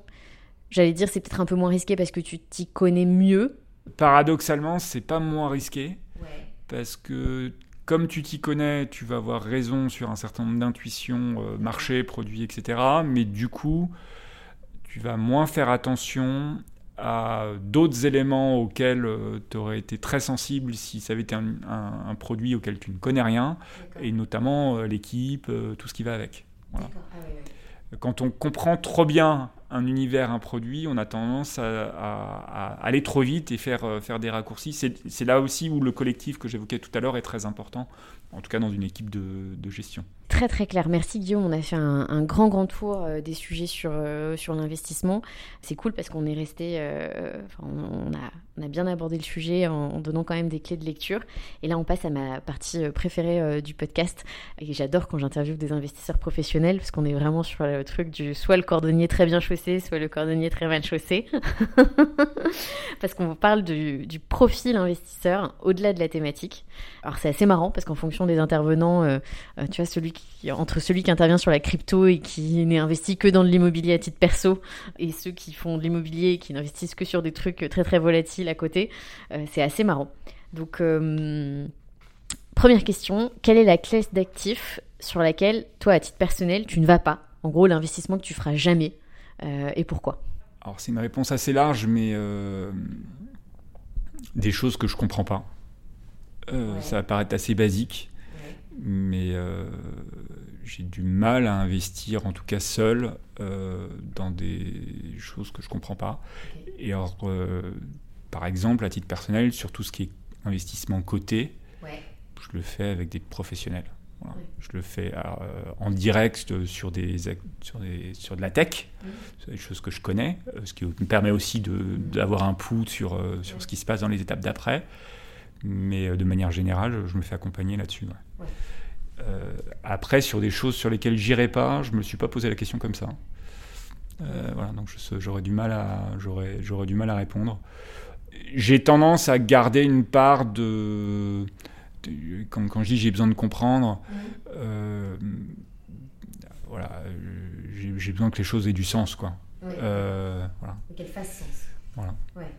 J'allais dire, c'est peut-être un peu moins risqué parce que tu t'y connais mieux, Paradoxalement, c'est pas moins risqué. Parce que comme tu t'y connais, tu vas avoir raison sur un certain nombre d'intuitions, euh, marché, produits, etc. Mais du coup, tu vas moins faire attention à d'autres éléments auxquels euh, tu aurais été très sensible si ça avait été un, produit auquel tu ne connais rien, et notamment euh, l'équipe, tout ce qui va avec. Ah Quand on comprend trop bien un univers, un produit, on a tendance à, aller trop vite et faire, euh, faire des raccourcis. C'est là aussi où le collectif que j'évoquais tout à l'heure est très important, en tout cas dans une équipe de gestion. Très très clair. Merci Guillaume. On a fait un, grand grand tour euh, des sujets sur, euh, sur l'investissement. C'est cool parce qu'on est resté, euh, on, a, on, a, bien abordé le sujet en, donnant quand même des clés de lecture. Et là on passe à ma partie préférée du podcast. Et j'adore quand j'interviewe des investisseurs professionnels parce qu'on est vraiment sur le truc du soit le cordonnier très bien chaussé, soit le cordonnier très mal chaussé. parce qu'on parle du, du, profil investisseur au-delà de la thématique. Alors c'est assez marrant parce qu'en fonction des intervenants, tu vois celui entre celui qui intervient sur la crypto et qui n'est investi que dans de l'immobilier à titre perso et ceux qui font de l'immobilier et qui n'investissent que sur des trucs très très volatiles à côté, euh, c'est assez marrant. Donc, euh, première question, quelle est la classe d'actifs sur laquelle, toi, à titre personnel, tu ne vas pas? En gros, l'investissement que tu feras jamais. Euh, et pourquoi? Alors, c'est une réponse assez large, mais des choses que je comprends pas. Ça va paraître assez basique, mais j'ai du mal à investir, en tout cas seul, dans des choses que je comprends pas. Et alors, par exemple, à titre personnel, sur tout ce qui est investissement coté, je le fais avec des professionnels. Je le fais euh, en direct sur, des, sur, des, sur de la tech, mmh. des choses que je connais, euh, ce qui me permet aussi d'avoir un pouls sur, euh, sur ce qui se passe dans les étapes d'après. Mais de manière générale, je me fais accompagner là-dessus. Après, sur des choses sur lesquelles j'irai pas, je me suis pas posé la question comme ça. voilà, donc j'aurais du mal à j'aurais du mal à répondre. J'ai tendance à garder une part de quand, quand, je dis j'ai besoin de comprendre, euh, voilà, j'ai besoin que les choses aient du sens, quoi. Euh, voilà. Qu'elles fassent sens. Voilà. Ouais,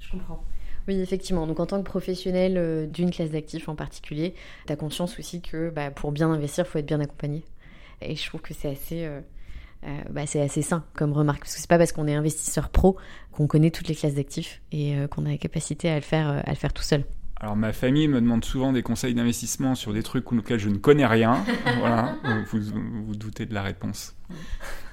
je comprends. Oui, effectivement. Donc, en tant que professionnel euh, d'une classe d'actifs en particulier, tu as conscience aussi que bah, pour bien investir, il faut être bien accompagné. Et je trouve que c'est assez, bah, c'est assez sain comme remarque. Parce que c'est pas parce qu'on est investisseur pro qu'on connaît toutes les classes d'actifs et qu'on a la capacité à le faire, à le faire tout seul. Alors ma famille me demande souvent des conseils d'investissement sur des trucs auxquels je ne connais rien. voilà, vous, vous doutez de la réponse.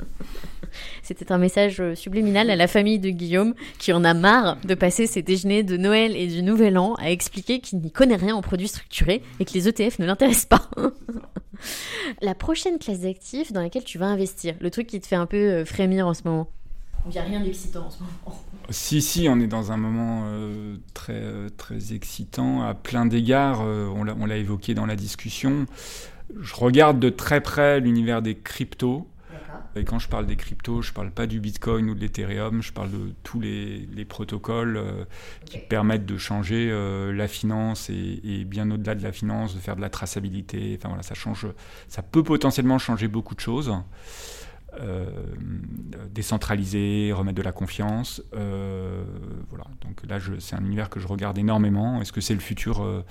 C'était un message subliminal à la famille de Guillaume qui en a marre de passer ses déjeuners de Noël et du Nouvel An à expliquer qu'il n'y connaît rien en produits structurés et que les ETF ne l'intéressent pas. la prochaine classe d'actifs dans laquelle tu vas investir, le truc qui te fait un peu euh, frémir en ce moment. Il n'y a rien d'excitant en ce moment. Si, si, on est dans un moment euh, très, euh, très excitant à plein d'égards. Euh, on l'a évoqué dans la discussion. Je regarde de très près l'univers des cryptos. Et quand je parle des cryptos, je ne parle pas du Bitcoin ou de l'Ethereum, je parle de tous les, protocoles qui permettent de changer la finance et, et bien au-delà de la finance, de faire de la traçabilité. Enfin voilà, ça change, ça peut potentiellement changer beaucoup de choses. Euh, décentraliser, remettre de la confiance. Euh, voilà. Donc là, c'est un univers que je regarde énormément. Est-ce que c'est le futur, euh,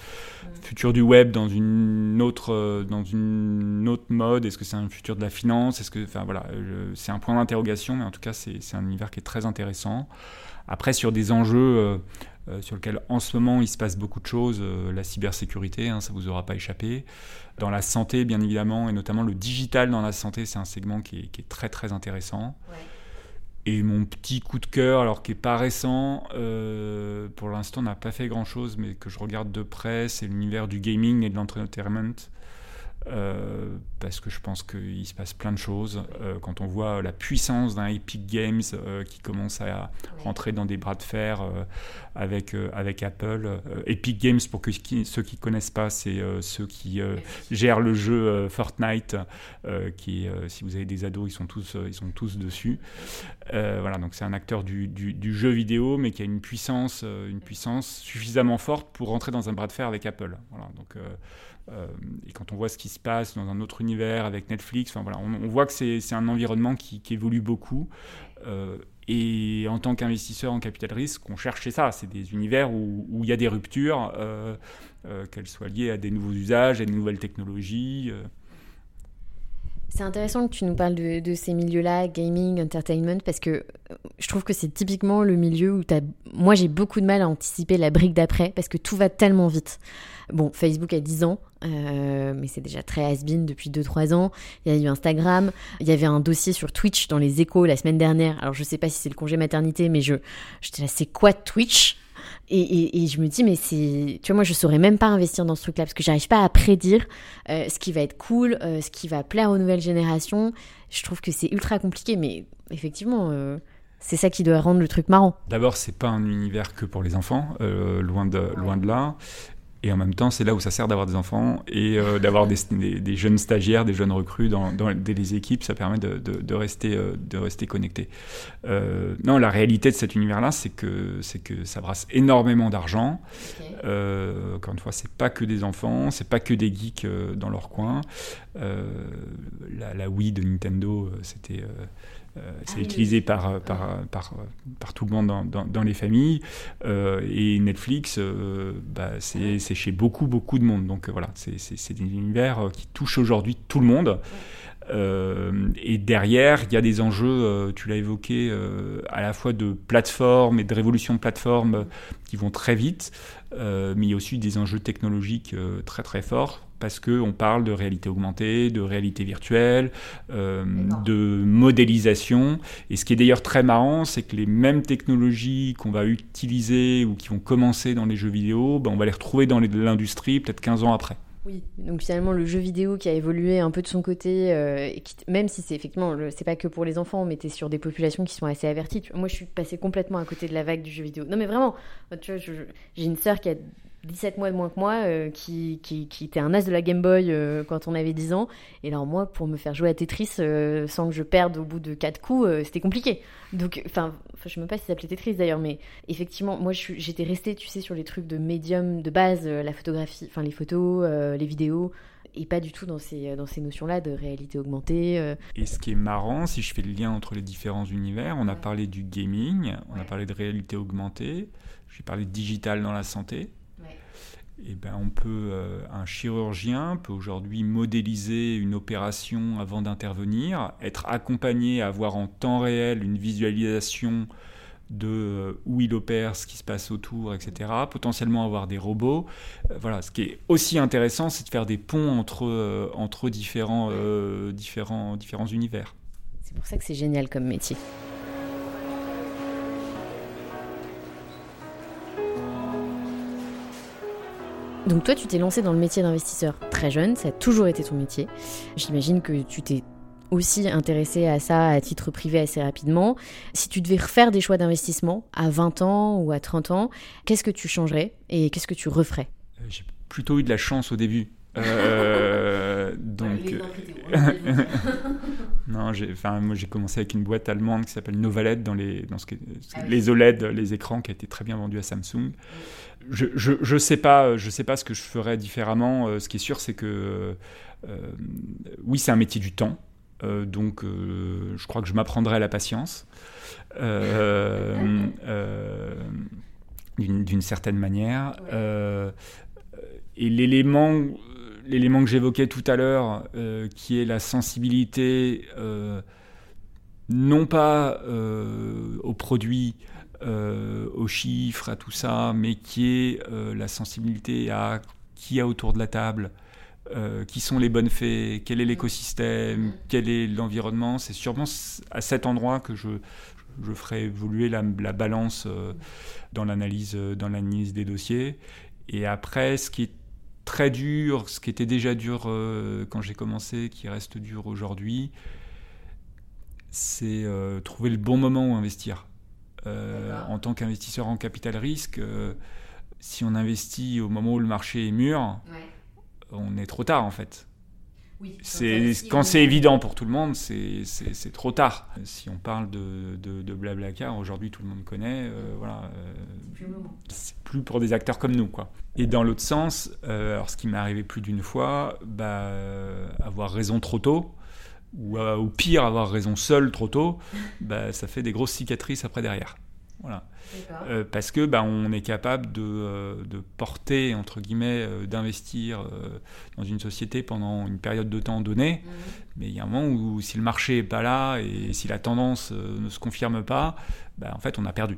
futur du web dans une autre, dans une autre mode? Est-ce que c'est un futur de la finance? Est-ce que, enfin voilà, c'est un point d'interrogation, mais en tout cas, c'est un univers qui est très intéressant. Après, sur des enjeux sur lequel en ce moment il se passe beaucoup de choses, euh, la cybersécurité, hein, ça vous aura pas échappé. Dans la santé, bien évidemment, et notamment le digital dans la santé, c'est un segment qui est, très très intéressant. Et mon petit coup de cœur, alors qui n'est pas récent, euh, pour l'instant n'a pas fait grand-chose, mais que je regarde de près, c'est l'univers du gaming et de l'entertainment. Euh, parce que je pense qu'il se passe plein de choses. Euh, quand on voit la puissance d'un Epic Games euh, qui commence à rentrer dans des bras de fer avec, avec Apple. Epic Games, pour que, ceux qui ne connaissent pas, c'est ceux qui gèrent le jeu Fortnite, qui, si vous avez des ados, ils sont tous, ils sont tous dessus. voilà, donc c'est un acteur du, du, du, jeu vidéo, mais qui a une puissance, une puissance suffisamment forte pour rentrer dans un bras de fer avec Apple. Voilà, donc euh, et quand on voit ce qui se passe dans un autre univers avec Netflix, enfin, voilà, on, voit que c'est un environnement qui, évolue beaucoup. Euh, et en tant qu'investisseur en capital risque, on cherche ça. C'est des univers où, il y a des ruptures, euh, qu'elles soient liées à des nouveaux usages, à des nouvelles technologies. C'est intéressant que tu nous parles de, ces milieux-là, gaming, entertainment, parce que je trouve que c'est typiquement le milieu où as... moi j'ai beaucoup de mal à anticiper la brique d'après, parce que tout va tellement vite. Bon, Facebook a 10 ans, euh, mais c'est déjà très has-been depuis 2-3 ans. Il y a eu Instagram, il y avait un dossier sur Twitch dans les échos la semaine dernière. Alors je sais pas si c'est le congé maternité, mais je, j'étais là, c'est quoi Twitch? Et, je me dis, mais c'est. Tu vois, moi, je saurais même pas investir dans ce truc-là parce que j'arrive pas à prédire euh, ce qui va être cool, euh, ce qui va plaire aux nouvelles générations. Je trouve que c'est ultra compliqué, mais effectivement. c'est ça qui doit rendre le truc marrant. D'abord, c'est pas un univers que pour les enfants, loin, de, loin de là. Et en même temps, c'est là où ça sert d'avoir des enfants et euh, d'avoir des, des, jeunes stagiaires, des jeunes recrues dans, dans les équipes. Ça permet de, de, rester, euh, de rester connecté. Euh, non, la réalité de cet univers-là, c'est que, c'est que ça brasse énormément d'argent. encore une fois, c'est pas que des enfants, c'est pas que des geeks dans leur coin. la, la, Wii de Nintendo, c'était c'est utilisé par, par, par, par, tout le monde dans, dans, les familles. et Netflix, bah, c'est chez beaucoup, beaucoup de monde. Donc voilà, c'est un univers qui touche aujourd'hui tout le monde. Euh, et derrière, il y a des enjeux, euh, tu l'as évoqué, euh, à la fois de plateforme et de révolution de plateforme qui vont très vite, mais il y a aussi des enjeux technologiques très très forts parce qu'on parle de réalité augmentée, de réalité virtuelle, de modélisation. Et ce qui est d'ailleurs très marrant, c'est que les mêmes technologies qu'on va utiliser ou qui vont commencer dans les jeux vidéo, ben on va les retrouver dans l'industrie peut-être 15 ans après. Oui, donc finalement le jeu vidéo qui a évolué un peu de son côté, euh, même si c'est effectivement, c'est pas que pour les enfants, mais t'es sur des populations qui sont assez averties. Moi je suis passée complètement à côté de la vague du jeu vidéo. Non mais vraiment, tu vois, j'ai une sœur qui a 17 mois de moins que moi, euh, qui, qui, qui, était un as de la Game Boy euh, quand on avait 10 ans. Et alors moi, pour me faire jouer à Tetris euh, sans que je perde au bout de 4 coups, c'était compliqué. Donc, enfin, je sais même pas si ça s'appelait Tetris d'ailleurs, mais effectivement, moi j'étais restée, tu sais, sur les trucs de médium de base, la photographie, enfin les photos, les vidéos et pas du tout dans ces, dans ces notions-là de réalité augmentée. Et ce qui est marrant, si je fais le lien entre les différents univers, on a parlé du gaming, on a parlé de réalité augmentée, j'ai parlé de digital dans la santé. Eh ben, on peut, euh, un chirurgien peut aujourd'hui modéliser une opération avant d'intervenir, être accompagné, avoir en temps réel une visualisation de euh, où il opère, ce qui se passe autour, etc. Potentiellement avoir des robots. Euh, voilà, ce qui est aussi intéressant, c'est de faire des ponts entre, entre différents, différents, différents univers. C'est pour ça que c'est génial comme métier. Donc toi, tu t'es lancé dans le métier d'investisseur très jeune, ça a toujours été ton métier. J'imagine que tu t'es aussi intéressé à ça à titre privé assez rapidement. Si tu devais refaire des choix d'investissement à 20 ans ou à 30 ans, qu'est-ce que tu changerais et qu'est-ce que tu referais? Euh, J'ai plutôt eu de la chance au début. Euh, donc, non, j'ai, enfin, moi j'ai commencé avec une boîte allemande qui s'appelle Novalet dans les, dans ce ah les OLED, les écrans qui a été très bien vendu à Samsung je, je, je, sais pas, je sais pas ce que je ferais différemment. Euh, ce qui est sûr, c'est que euh, oui, c'est un métier du temps. Euh, donc, je crois que je m'apprendrai la patience d'une certaine manière. et l'élément, l'élément que j'évoquais tout à l'heure, qui est la sensibilité, non pas aux produits, euh, aux chiffres, à tout ça, mais qui est euh, la sensibilité à qui a autour de la table, euh, qui sont les bonnes fées, quel est l'écosystème, quel est l'environnement. C'est sûrement à cet endroit que je, je ferai évoluer la, balance dans l'analyse dans l'analyse des dossiers. Et après, ce qui est très dur, ce qui était déjà dur quand j'ai commencé, qui reste dur aujourd'hui, c'est trouver le bon moment où investir. Euh, en tant qu'investisseur en capital risque, euh, si on investit au moment où le marché est mûr, on est trop tard en fait. c'est quand c'est évident pour tout le monde, c'est trop tard. Si on parle de, de, de Blablacar, aujourd'hui tout le monde connaît, euh, voilà, c'est plus pour des acteurs comme nous, quoi. Et dans l'autre sens, alors ce qui m'est arrivé plus d'une fois, bah, avoir raison trop tôt, ou, euh, ou, pire, avoir raison seul trop tôt, bah, ça fait des grosses cicatrices après derrière. Voilà. Euh, parce que bah, on est capable de, euh, de porter, entre guillemets, d'investir dans une société pendant une période de temps donnée, mhm. mais il y a un moment où si le marché n'est pas là et si la tendance ne se confirme pas, bah, en fait on a perdu.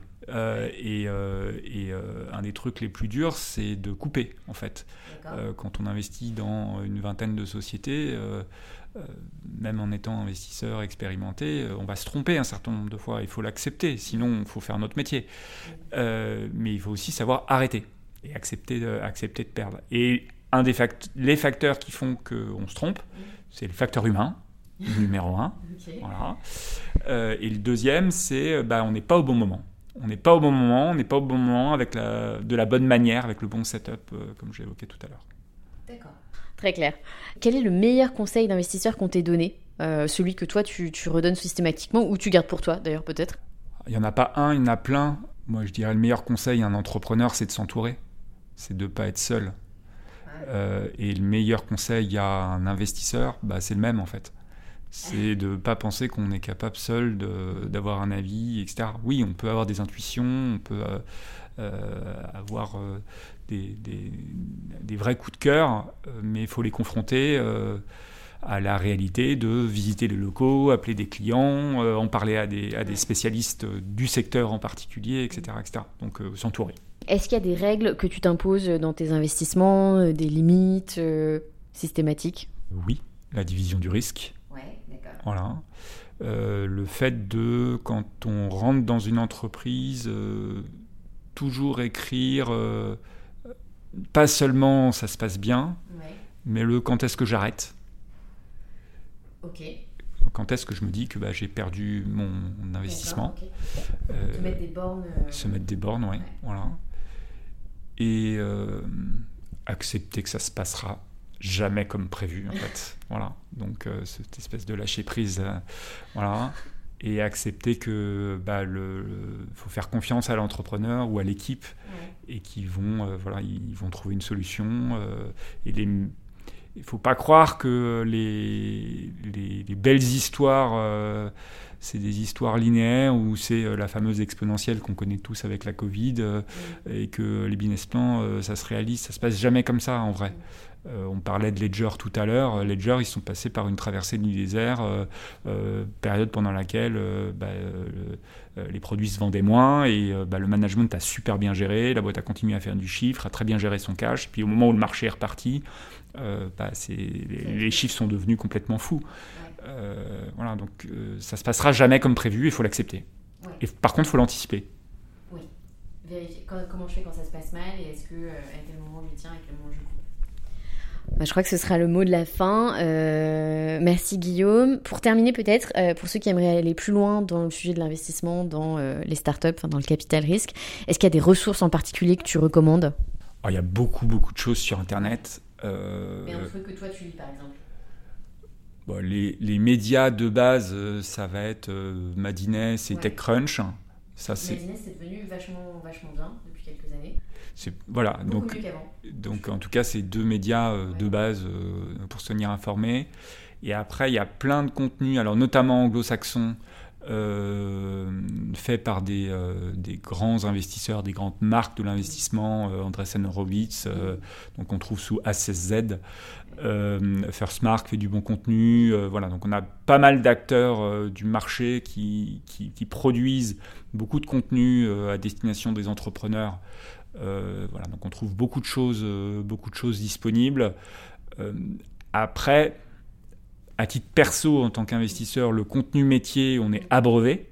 Et, et un des trucs les plus durs, c'est de couper, en fait. quand on investit dans une vingtaine de sociétés, euh, même en étant investisseur expérimenté, euh, on va se tromper un certain nombre de fois. Il faut l'accepter, sinon il faut faire notre métier. Euh, mais il faut aussi savoir arrêter et accepter de, accepter de perdre. Et un des les facteurs qui font qu'on se trompe, c'est le facteur humain, numéro un. Voilà. et le deuxième, c'est bah, on n'est pas au bon moment. On n'est pas au bon moment, on n'est pas au bon moment avec la, de la bonne manière, avec le bon setup, comme j'ai évoqué tout à l'heure. D'accord. Très clair. Quel est le meilleur conseil d'investisseur qu'on t'ait donné euh, Celui que toi, tu, redonnes systématiquement ou tu gardes pour toi, d'ailleurs, peut-être? Il n'y en a pas un, il y en a plein. Moi, je dirais le meilleur conseil à un entrepreneur, c'est de s'entourer. C'est de ne pas être seul. Euh, et le meilleur conseil à un investisseur, bah, c'est le même, en fait. C'est de ne pas penser qu'on est capable seul d'avoir un avis, etc. Oui, on peut avoir des intuitions, on peut avoir des, des, vrais coups de cœur, mais il faut les confronter à la réalité de visiter les locaux, appeler des clients, en parler à des, à des, spécialistes du secteur en particulier, etc. etc. Donc s'entourer. Est-ce qu'il y a des règles que tu t'imposes dans tes investissements, euh, des limites euh, systématiques? Oui, la division du risque. Voilà. Euh, le fait de, quand on rentre dans une entreprise, toujours écrire, pas seulement ça se passe bien, mais le quand est-ce que j'arrête? Ok. Quand est-ce que je me dis que bah, j'ai perdu mon investissement? Se mettre des bornes. Se mettre des bornes, oui. Ouais. Voilà et euh, accepter que ça se passera jamais comme prévu en fait. Voilà. Donc euh, cette espèce de lâcher prise euh, voilà. Et accepter que bah, le, faut faire confiance à l'entrepreneur ou à l'équipe et qu'ils vont voilà ils vont trouver une solution et les il faut pas croire que les, les, les belles histoires c'est des histoires linéaires où c'est euh, la fameuse exponentielle qu'on connaît tous avec la Covid euh, et que les business plans, euh, ça se réalise. Ça se passe jamais comme ça en vrai. on parlait de Ledger tout à l'heure. Ledger, ils sont passés par une traversée du désert, période pendant laquelle bah, les produits se vendaient moins et bah, le management a super bien géré. La boîte a continué à faire du chiffre, a très bien géré son cash. Puis au moment où le marché est reparti, bah, les, les, chiffres sont devenus complètement fous. Euh, voilà, donc euh, ça se passera jamais comme prévu, il faut l'accepter. Et par contre, il faut l'anticiper. Oui. Vérifier comment je fais quand ça se passe mal et est-ce que euh, à quel moment je tiens, à quel moment je coupe? Bah, je crois que ce sera le mot de la fin. merci Guillaume. Pour terminer peut-être, pour ceux qui aimeraient aller plus loin dans le sujet de l'investissement, dans les startups, dans le capital risque, est-ce qu'il y a des ressources en particulier que tu recommandes? Ah, Il y a beaucoup, beaucoup de choses sur Internet. Mais un truc que toi tu lis par exemple les, médias de base, euh, ça va être euh, Madines et TechCrunch. Ça, c'est... C'est devenu vachement, vachement bien depuis quelques années. C'est, voilà, donc, donc en tout cas, c'est deux médias euh, de base pour se tenir informé. Et après, il y a plein de contenus, alors notamment anglo-saxons, faits par des, des, grands investisseurs, des grandes marques de l'investissement, Andreessen Horowitz, donc on trouve sous A16Z. Euh, First Mark fait du bon contenu. Euh, voilà, donc on a pas mal d'acteurs euh, du marché qui, qui, produisent beaucoup de contenu à destination des entrepreneurs. voilà, donc on trouve beaucoup de choses, beaucoup de choses disponibles. après, à titre perso, en tant qu'investisseur, le contenu métier, on est abreuvé.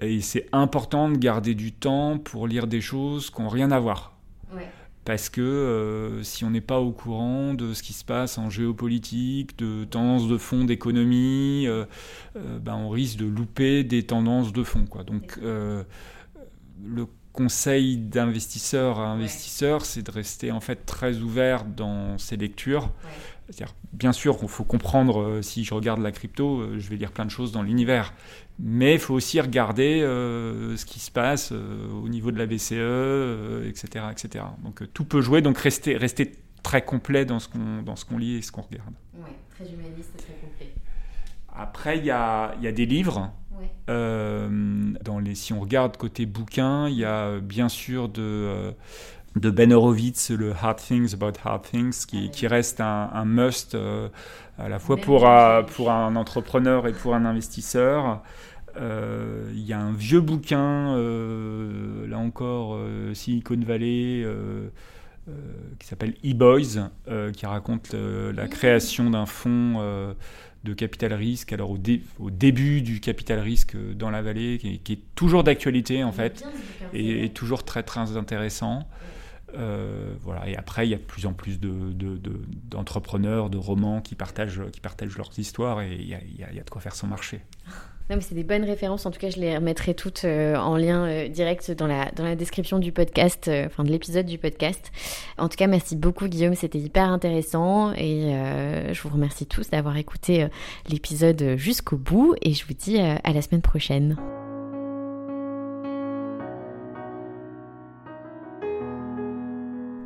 Et c'est important de garder du temps pour lire des choses qui n'ont rien à voir parce que euh, si on n'est pas au courant de ce qui se passe en géopolitique, de tendances de fond d'économie, euh, euh, ben on risque de louper des tendances de fond. Quoi. Donc le conseil d'investisseur à investisseur, c'est de rester en fait très ouvert dans ses lectures. Bien sûr, il faut comprendre, si je regarde la crypto, je vais lire plein de choses dans l'univers. Mais il faut aussi regarder euh, ce qui se passe euh, au niveau de la BCE, etc., etc. Donc euh, tout peut jouer, donc rester, rester très complet dans ce qu'on dans ce qu'on lit et ce qu'on regarde. Oui, très humaniste et très complet. Après, il y a, y a, des livres. dans les, si on regarde côté bouquin, il y a bien sûr de, de Ben Horowitz, le Hard Things About Hard Things, qui, ah qui reste un, un must à la fois pour, pour un entrepreneur et pour un investisseur. Euh, il y a un vieux bouquin, euh, là encore, euh, Silicon Valley, qui s'appelle E-Boys, qui raconte la création d'un fonds de capital risque, alors au, au, début du capital risque dans la vallée, qui, est toujours d'actualité en fait, et, toujours très très intéressant. Euh, voilà. Et après, il y a de plus en plus d'entrepreneurs, de, romans qui partagent, qui partagent leurs histoires et il y, a, de quoi faire son marché. C'est des bonnes références. En tout cas, je les remettrai toutes euh, en lien euh, direct dans la, dans la description du podcast, enfin de l'épisode du podcast. En tout cas, merci beaucoup, Guillaume. C'était hyper intéressant et je vous remercie tous d'avoir écouté l'épisode jusqu'au bout et je vous dis à la semaine prochaine.